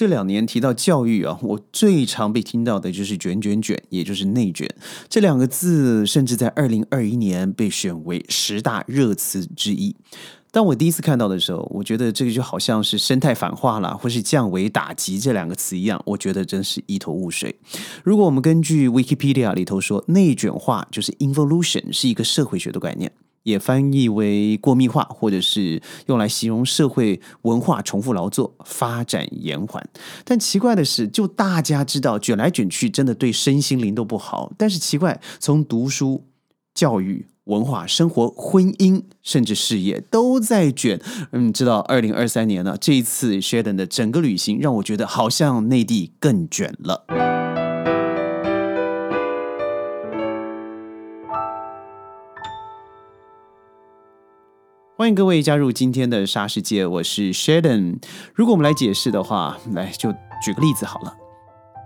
这两年提到教育啊，我最常被听到的就是“卷卷卷”，也就是内卷这两个字，甚至在二零二一年被选为十大热词之一。当我第一次看到的时候，我觉得这个就好像是生态反化了，或是降维打击这两个词一样，我觉得真是一头雾水。如果我们根据 Wikipedia 里头说，内卷化就是 involution，是一个社会学的概念，也翻译为过密化，或者是用来形容社会文化重复劳作、发展延缓。但奇怪的是，就大家知道卷来卷去真的对身心灵都不好，但是奇怪，从读书、教育。文化、生活、婚姻，甚至事业都在卷。嗯，知道二零二三年呢，这一次 Sheldon 的整个旅行让我觉得好像内地更卷了。迎各位加入今天的沙世界，我是 Sheldon。如果我们来解释的话，来就举个例子好了。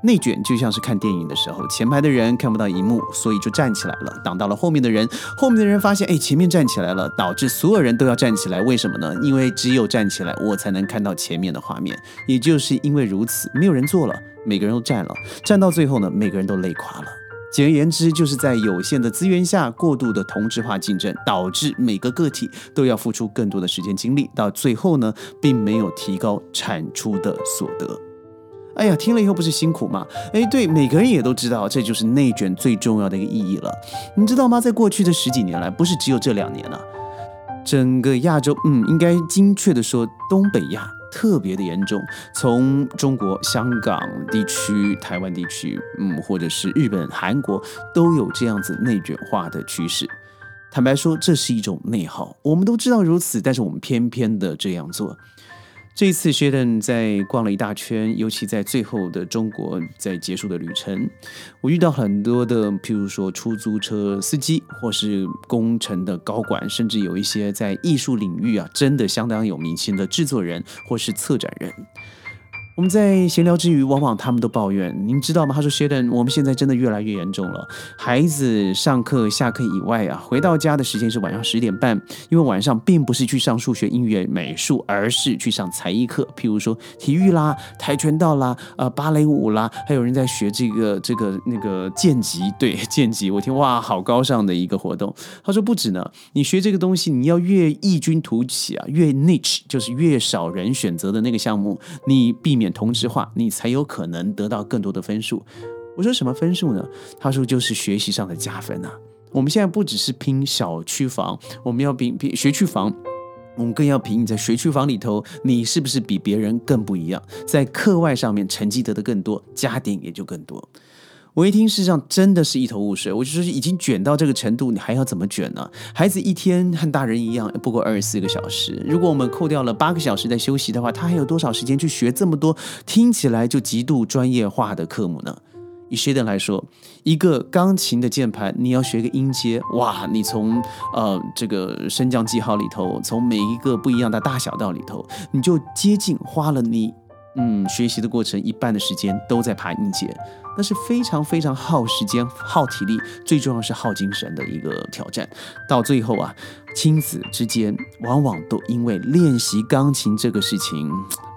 内卷就像是看电影的时候，前排的人看不到荧幕，所以就站起来了，挡到了后面的人。后面的人发现，哎，前面站起来了，导致所有人都要站起来。为什么呢？因为只有站起来，我才能看到前面的画面。也就是因为如此，没有人坐了，每个人都站了，站到最后呢，每个人都累垮了。简而言之，就是在有限的资源下，过度的同质化竞争，导致每个个体都要付出更多的时间精力，到最后呢，并没有提高产出的所得。哎呀，听了以后不是辛苦吗？哎，对，每个人也都知道，这就是内卷最重要的一个意义了。你知道吗？在过去的十几年来，不是只有这两年了，整个亚洲，嗯，应该精确的说，东北亚特别的严重。从中国香港地区、台湾地区，嗯，或者是日本、韩国，都有这样子内卷化的趋势。坦白说，这是一种内耗。我们都知道如此，但是我们偏偏的这样做。这一次，Sheldon 在逛了一大圈，尤其在最后的中国，在结束的旅程，我遇到很多的，譬如说出租车司机，或是工程的高管，甚至有一些在艺术领域啊，真的相当有名气的制作人或是策展人。我们在闲聊之余，往往他们都抱怨，您知道吗？他说：“Sheldon，我们现在真的越来越严重了。孩子上课、下课以外啊，回到家的时间是晚上十点半，因为晚上并不是去上数学、音乐、美术，而是去上才艺课，譬如说体育啦、跆拳道啦、呃芭蕾舞啦，还有人在学这个、这个、那个剑击。对，剑击，我听哇，好高尚的一个活动。他说不止呢，你学这个东西，你要越异军突起啊，越 niche，就是越少人选择的那个项目，你避免。”同质化，你才有可能得到更多的分数。我说什么分数呢？他说就是学习上的加分呐。我们现在不只是拼小区房，我们要拼拼学区房，我们更要拼你在学区房里头，你是不是比别人更不一样？在课外上面成绩得的更多，加点也就更多。我一听，事实上真的是一头雾水。我就说，已经卷到这个程度，你还要怎么卷呢？孩子一天和大人一样，不过二十四个小时。如果我们扣掉了八个小时在休息的话，他还有多少时间去学这么多听起来就极度专业化的科目呢？以 Sheldon 来说，一个钢琴的键盘，你要学个音阶，哇！你从呃这个升降记号里头，从每一个不一样的大小道里头，你就接近花了你。嗯，学习的过程一半的时间都在爬音阶，那是非常非常耗时间、耗体力，最重要是耗精神的一个挑战。到最后啊，亲子之间往往都因为练习钢琴这个事情，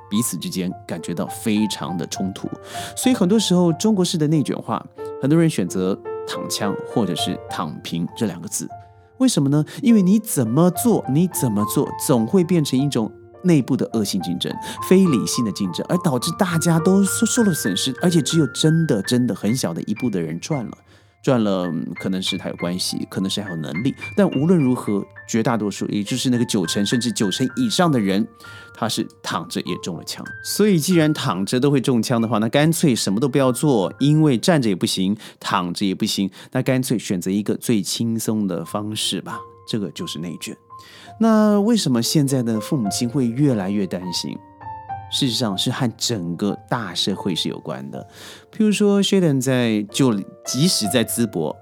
彼此之间感觉到非常的冲突。所以很多时候，中国式的内卷化，很多人选择躺枪或者是躺平这两个字。为什么呢？因为你怎么做，你怎么做，总会变成一种。内部的恶性竞争，非理性的竞争，而导致大家都受受了损失，而且只有真的真的很小的一部的人赚了，赚了可能是他有关系，可能是还有能力，但无论如何，绝大多数也就是那个九成甚至九成以上的人，他是躺着也中了枪。所以既然躺着都会中枪的话，那干脆什么都不要做，因为站着也不行，躺着也不行，那干脆选择一个最轻松的方式吧。这个就是内卷。那为什么现在的父母亲会越来越担心？事实上是和整个大社会是有关的。譬如说，Sheldon 在就即使在淄博，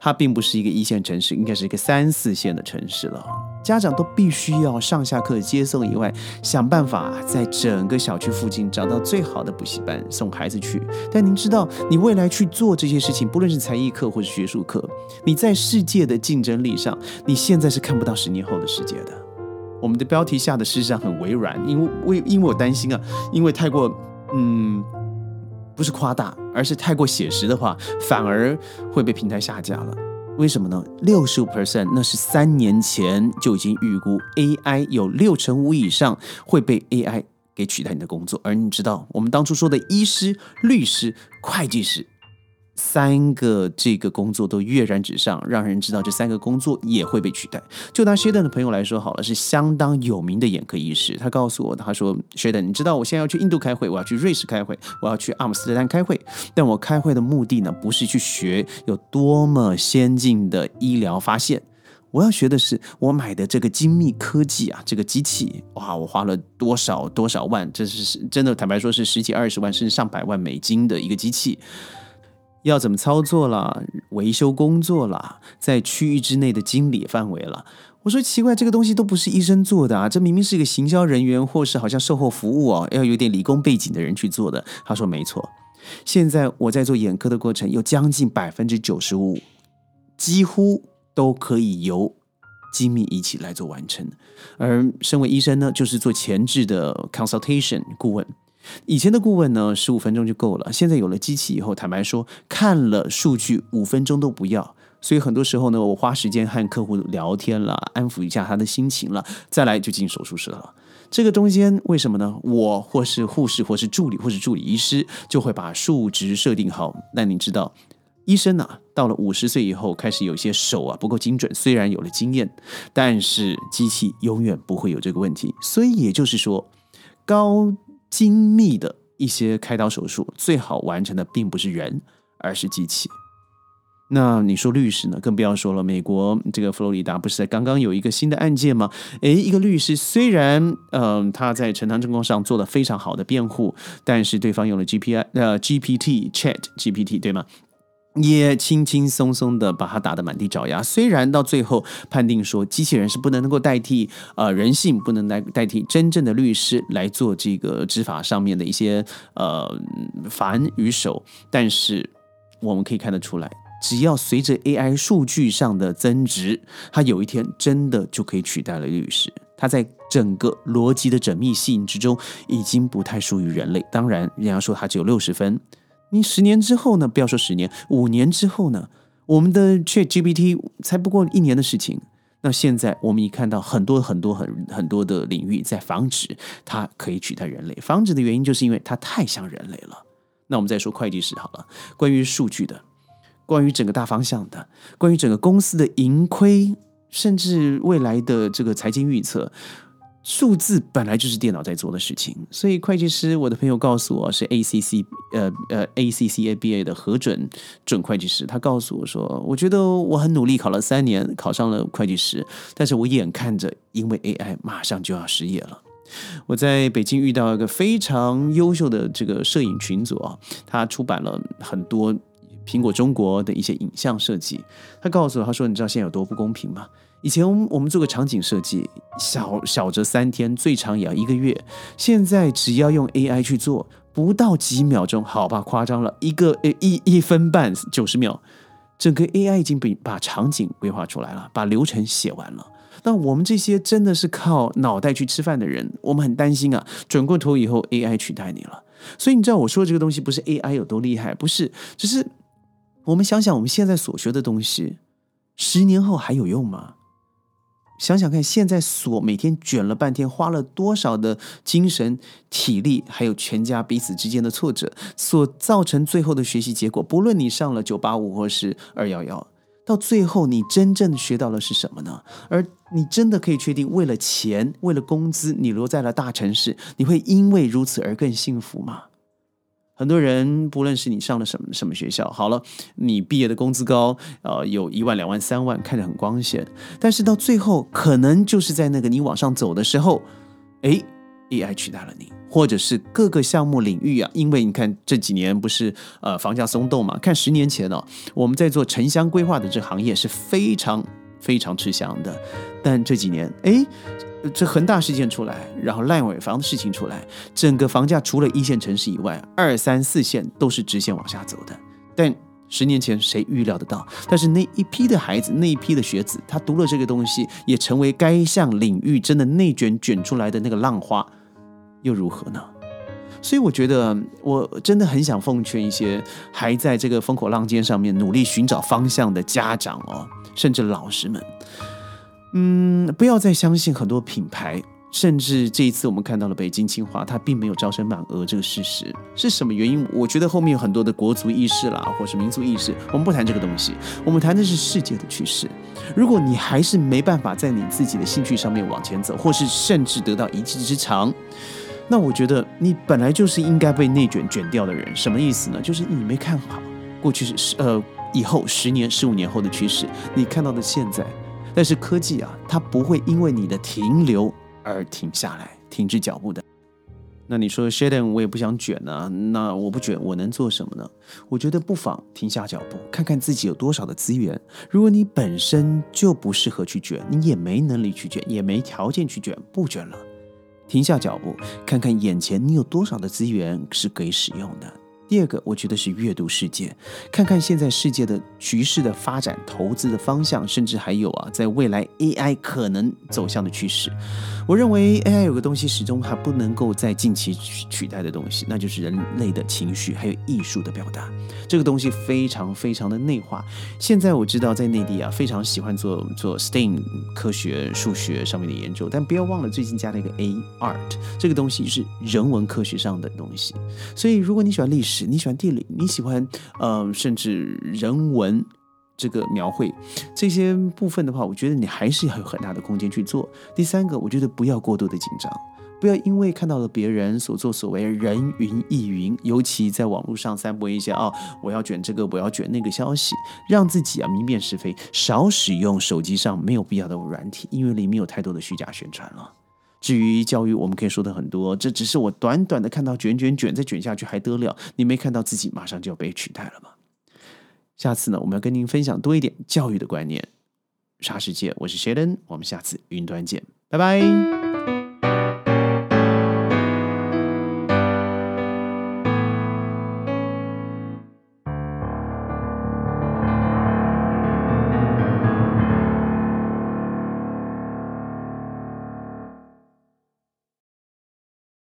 它并不是一个一线城市，应该是一个三四线的城市了。家长都必须要上下课接送以外，想办法在整个小区附近找到最好的补习班送孩子去。但您知道，你未来去做这些事情，不论是才艺课或是学术课，你在世界的竞争力上，你现在是看不到十年后的世界的。我们的标题下的事实上很微软，因为为因为我担心啊，因为太过嗯，不是夸大，而是太过写实的话，反而会被平台下架了。为什么呢？六十五 percent，那是三年前就已经预估 AI 有六成五以上会被 AI 给取代你的工作。而你知道，我们当初说的医师、律师、会计师。三个这个工作都跃然纸上，让人知道这三个工作也会被取代。就拿 Sheldon 的朋友来说好了，是相当有名的眼科医师。他告诉我，他说：“Sheldon，你知道我现在要去印度开会，我要去瑞士开会，我要去阿姆斯特丹开会。但我开会的目的呢，不是去学有多么先进的医疗发现，我要学的是我买的这个精密科技啊，这个机器哇，我花了多少多少万，这是真的，坦白说是十几二十万甚至上百万美金的一个机器。”要怎么操作了？维修工作了，在区域之内的经理范围了。我说奇怪，这个东西都不是医生做的啊，这明明是一个行销人员或是好像售后服务哦，要有点理工背景的人去做的。他说没错，现在我在做眼科的过程，有将近百分之九十五，几乎都可以由精密仪器来做完成。而身为医生呢，就是做前置的 consultation 顾问。以前的顾问呢，十五分钟就够了。现在有了机器以后，坦白说，看了数据五分钟都不要。所以很多时候呢，我花时间和客户聊天了，安抚一下他的心情了，再来就进手术室了。这个中间为什么呢？我或是护士，或是助理，或是助理医师，就会把数值设定好。那你知道，医生呢，到了五十岁以后，开始有些手啊不够精准。虽然有了经验，但是机器永远不会有这个问题。所以也就是说，高。精密的一些开刀手术，最好完成的并不是人，而是机器。那你说律师呢？更不要说了。美国这个佛罗里达不是在刚刚有一个新的案件吗？诶，一个律师虽然嗯他在呈堂证供上做了非常好的辩护，但是对方用了 G P I 呃 G P T Chat G P T 对吗？也轻轻松松的把他打得满地找牙。虽然到最后判定说机器人是不能够代替呃人性，不能来代替真正的律师来做这个执法上面的一些呃繁与手，但是我们可以看得出来，只要随着 AI 数据上的增值，它有一天真的就可以取代了律师。它在整个逻辑的缜密性之中，已经不太属于人类。当然，人家说它只有六十分。你十年之后呢？不要说十年，五年之后呢？我们的 Chat GPT 才不过一年的事情。那现在我们已看到很多很多很很多的领域在防止它可以取代人类。防止的原因就是因为它太像人类了。那我们再说会计师好了，关于数据的，关于整个大方向的，关于整个公司的盈亏，甚至未来的这个财经预测。数字本来就是电脑在做的事情，所以会计师，我的朋友告诉我是 ACC 呃呃 ACCABA 的核准准会计师，他告诉我说，我觉得我很努力考了三年，考上了会计师，但是我眼看着因为 AI 马上就要失业了。我在北京遇到一个非常优秀的这个摄影群组啊，他出版了很多苹果中国的一些影像设计，他告诉我，他说你知道现在有多不公平吗？以前我们做个场景设计，小小则三天，最长也要一个月。现在只要用 AI 去做，不到几秒钟，好吧，夸张了，一个呃一一分半九十秒，整个 AI 已经被把场景规划出来了，把流程写完了。那我们这些真的是靠脑袋去吃饭的人，我们很担心啊，转过头以后 AI 取代你了。所以你知道我说这个东西不是 AI 有多厉害，不是，只是我们想想我们现在所学的东西，十年后还有用吗？想想看，现在所每天卷了半天，花了多少的精神、体力，还有全家彼此之间的挫折，所造成最后的学习结果。不论你上了九八五或是二幺幺，到最后你真正学到的是什么呢？而你真的可以确定，为了钱，为了工资，你留在了大城市，你会因为如此而更幸福吗？很多人，不论是你上了什么什么学校，好了，你毕业的工资高，呃，有一万、两万、三万，看着很光鲜，但是到最后，可能就是在那个你往上走的时候，哎，AI 取代了你，或者是各个项目领域啊，因为你看这几年不是呃房价松动嘛，看十年前哦，我们在做城乡规划的这行业是非常非常吃香的，但这几年，哎。这恒大事件出来，然后烂尾房的事情出来，整个房价除了一线城市以外，二三四线都是直线往下走的。但十年前谁预料得到？但是那一批的孩子，那一批的学子，他读了这个东西，也成为该项领域真的内卷卷出来的那个浪花，又如何呢？所以我觉得，我真的很想奉劝一些还在这个风口浪尖上面努力寻找方向的家长哦，甚至老师们，嗯，不要再相信很多品牌。甚至这一次我们看到了北京清华，它并没有招生满额这个事实是什么原因？我觉得后面有很多的国族意识啦，或是民族意识，我们不谈这个东西，我们谈的是世界的趋势。如果你还是没办法在你自己的兴趣上面往前走，或是甚至得到一技之长，那我觉得你本来就是应该被内卷卷掉的人。什么意思呢？就是你没看好过去是十呃以后十年、十五年后的趋势，你看到的现在，但是科技啊，它不会因为你的停留。而停下来，停止脚步的。那你说，Sheldon，我也不想卷啊。那我不卷，我能做什么呢？我觉得不妨停下脚步，看看自己有多少的资源。如果你本身就不适合去卷，你也没能力去卷，也没条件去卷，不卷了。停下脚步，看看眼前你有多少的资源是可以使用的。第二个，我觉得是阅读世界，看看现在世界的局势的发展、投资的方向，甚至还有啊，在未来 AI 可能走向的趋势。我认为 AI 有个东西始终还不能够在近期取取代的东西，那就是人类的情绪还有艺术的表达。这个东西非常非常的内化。现在我知道在内地啊，非常喜欢做做 STEAM 科学、数学上面的研究，但不要忘了最近加了一个 A Art，这个东西是人文科学上的东西。所以如果你喜欢历史，你喜欢地理，你喜欢呃，甚至人文这个描绘这些部分的话，我觉得你还是要有很大的空间去做。第三个，我觉得不要过度的紧张，不要因为看到了别人所作所为，人云亦云，尤其在网络上散播一些啊，我要卷这个，我要卷那个消息，让自己啊明辨是非，少使用手机上没有必要的软体，因为里面有太多的虚假宣传了。至于教育，我们可以说的很多，这只是我短短的看到卷卷卷，再卷下去还得了？你没看到自己马上就要被取代了吗？下次呢，我们要跟您分享多一点教育的观念。沙世界，我是 Sheldon，我们下次云端见，拜拜。